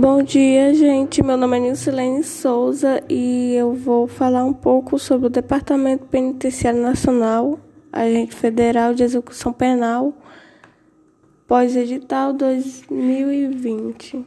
Bom dia, gente. Meu nome é Nilcilene Souza e eu vou falar um pouco sobre o Departamento Penitenciário Nacional, Agente Federal de Execução Penal, pós-edital 2020.